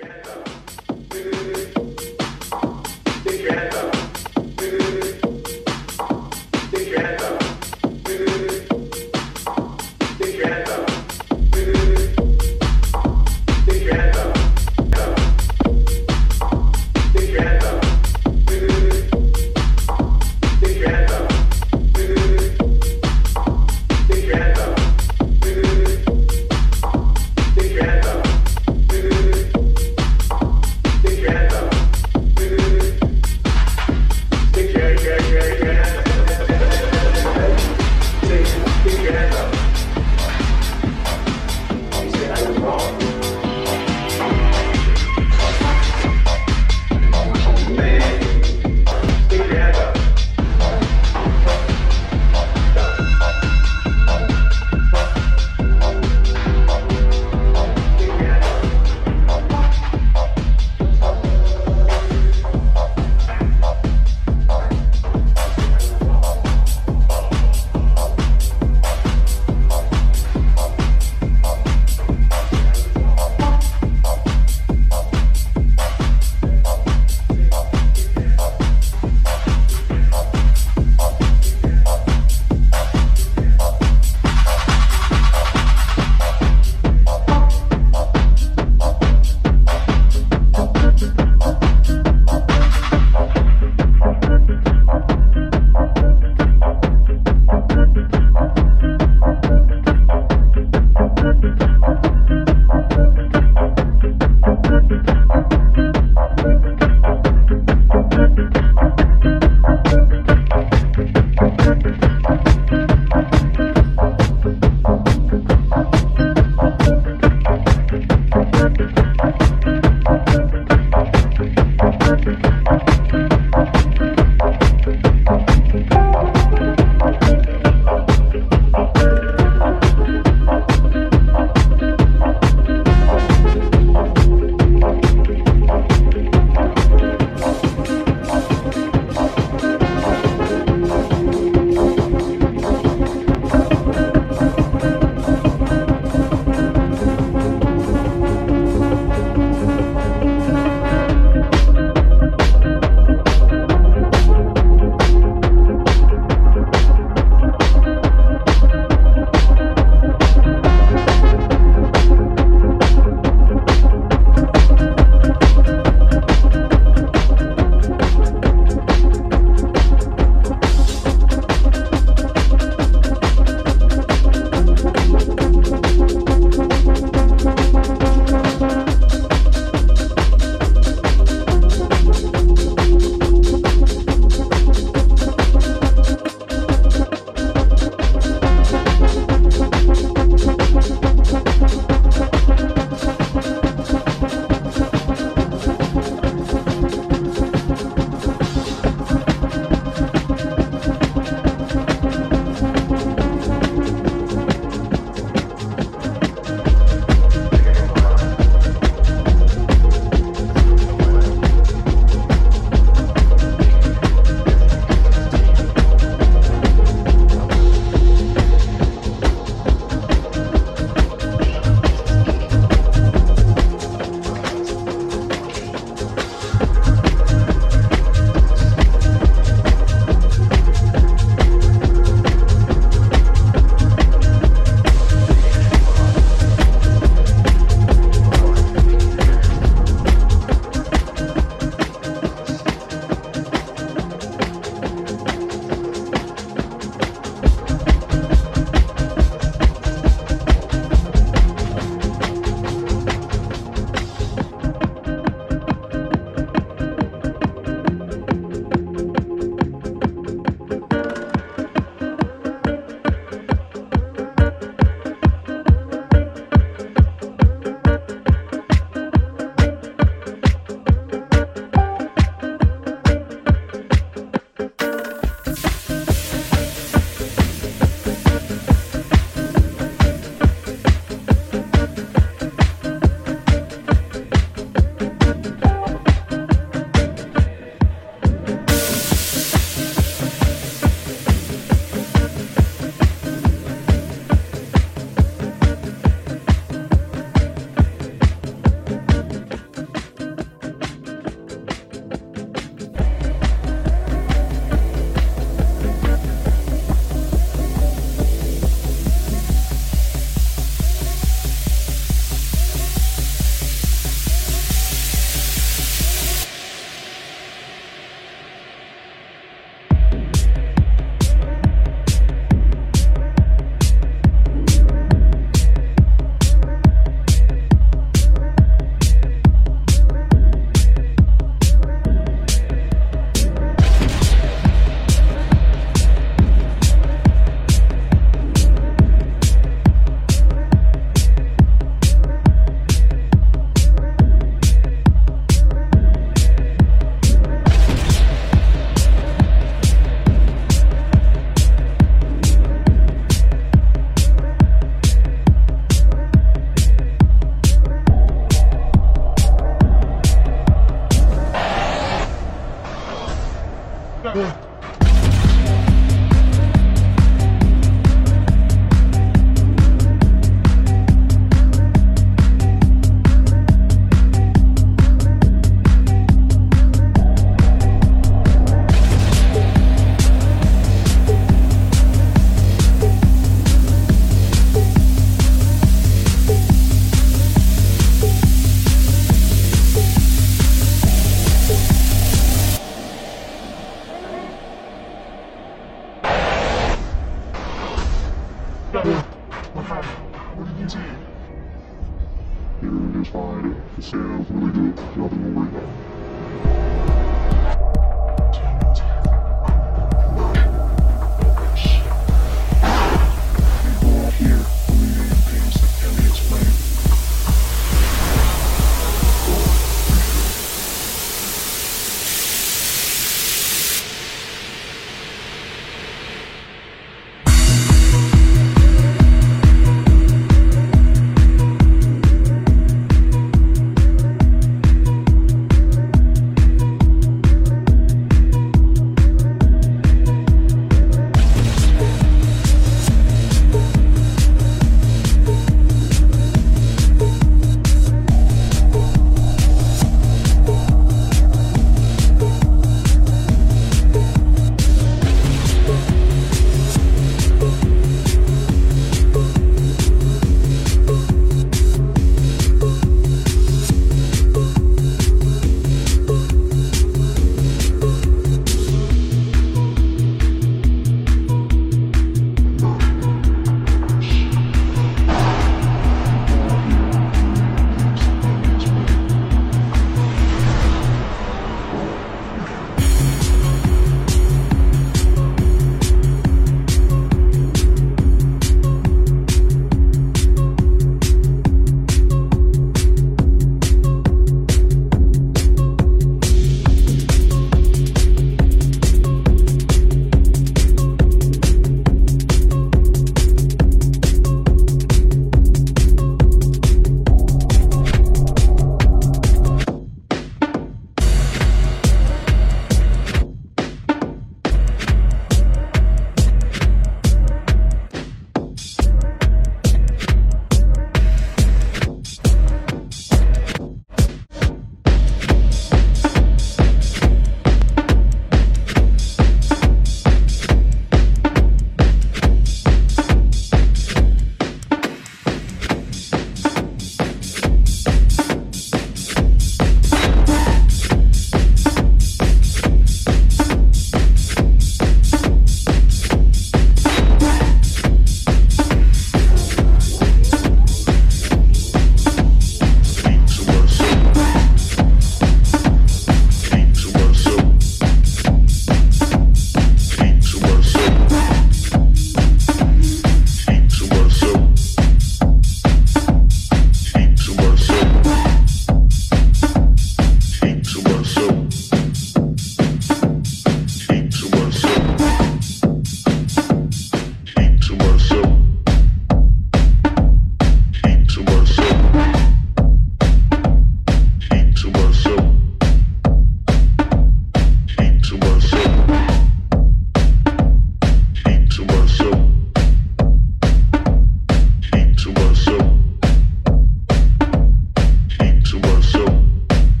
Big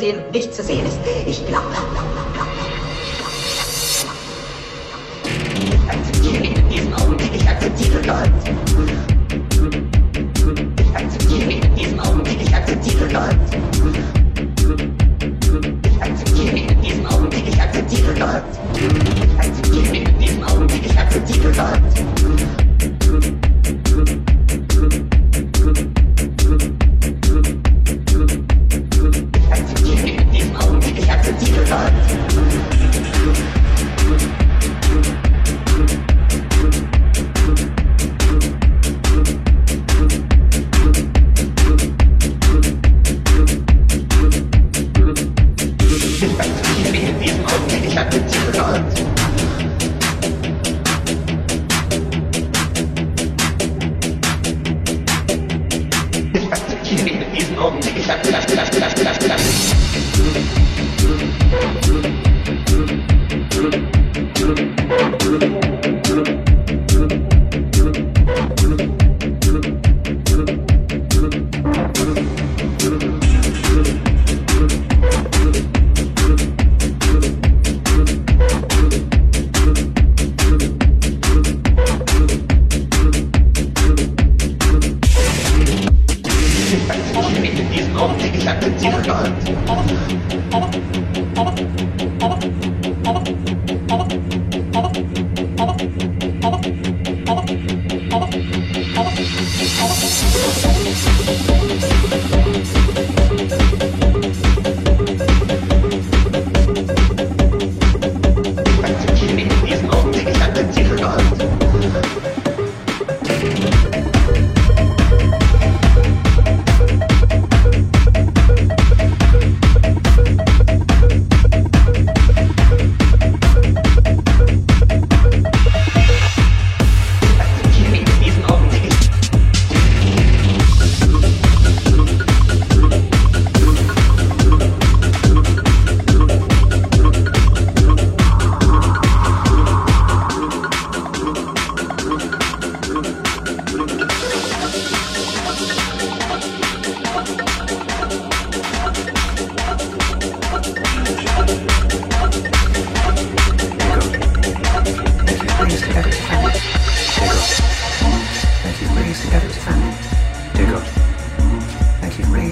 sehen, nicht zu sehen.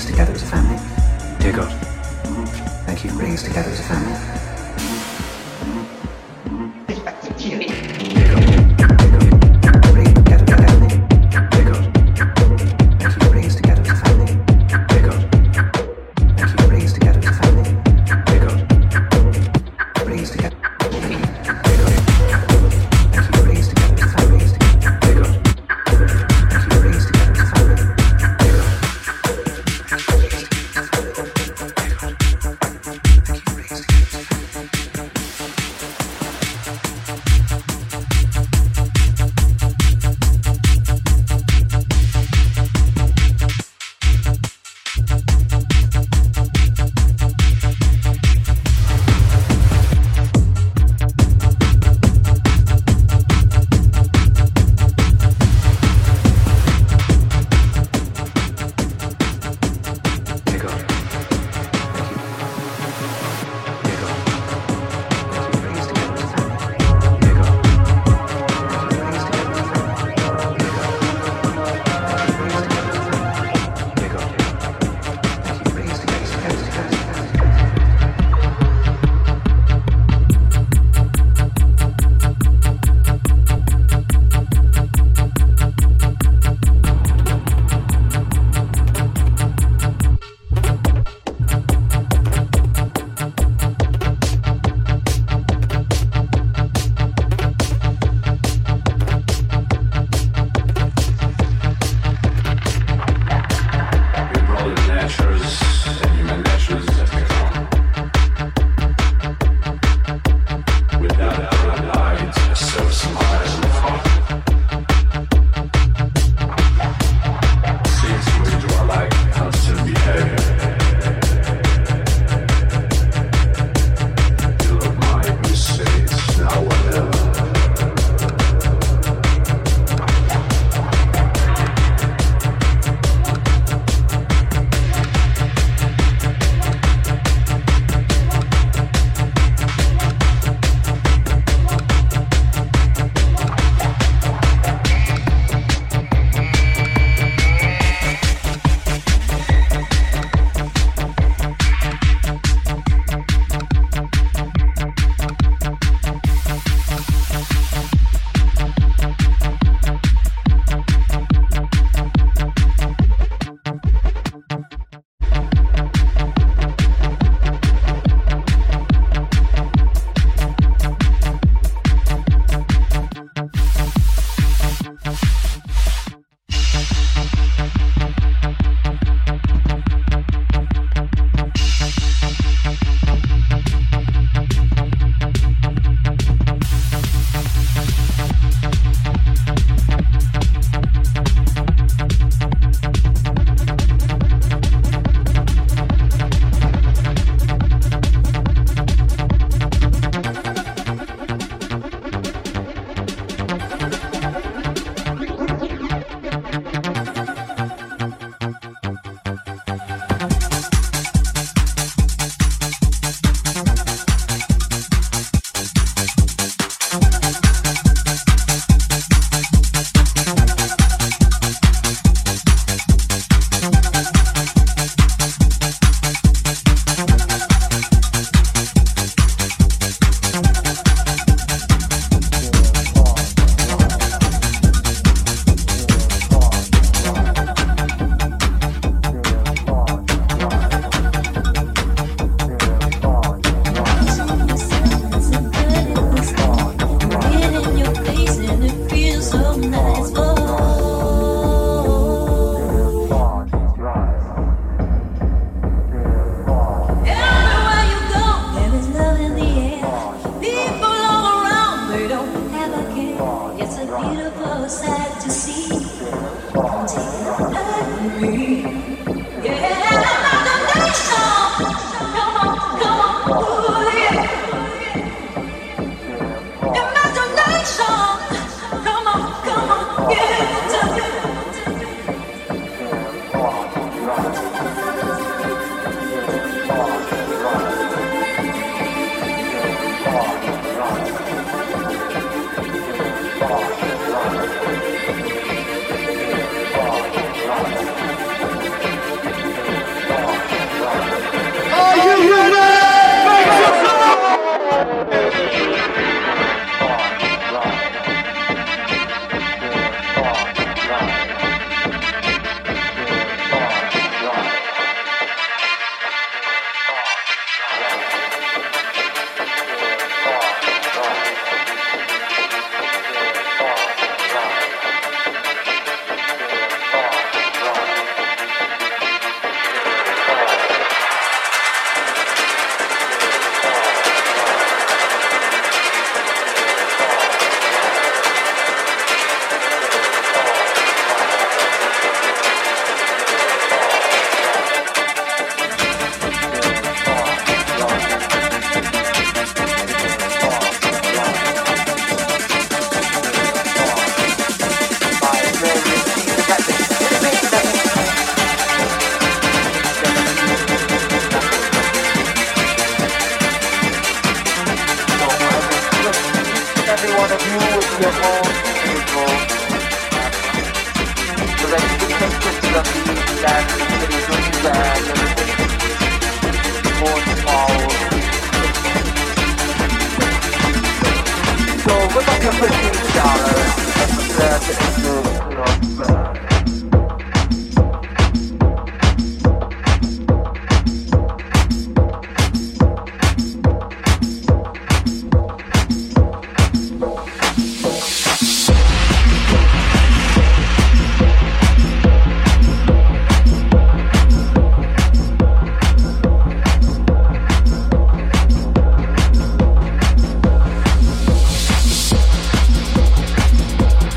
together as a family. Dear God, thank you for bringing us together as a family.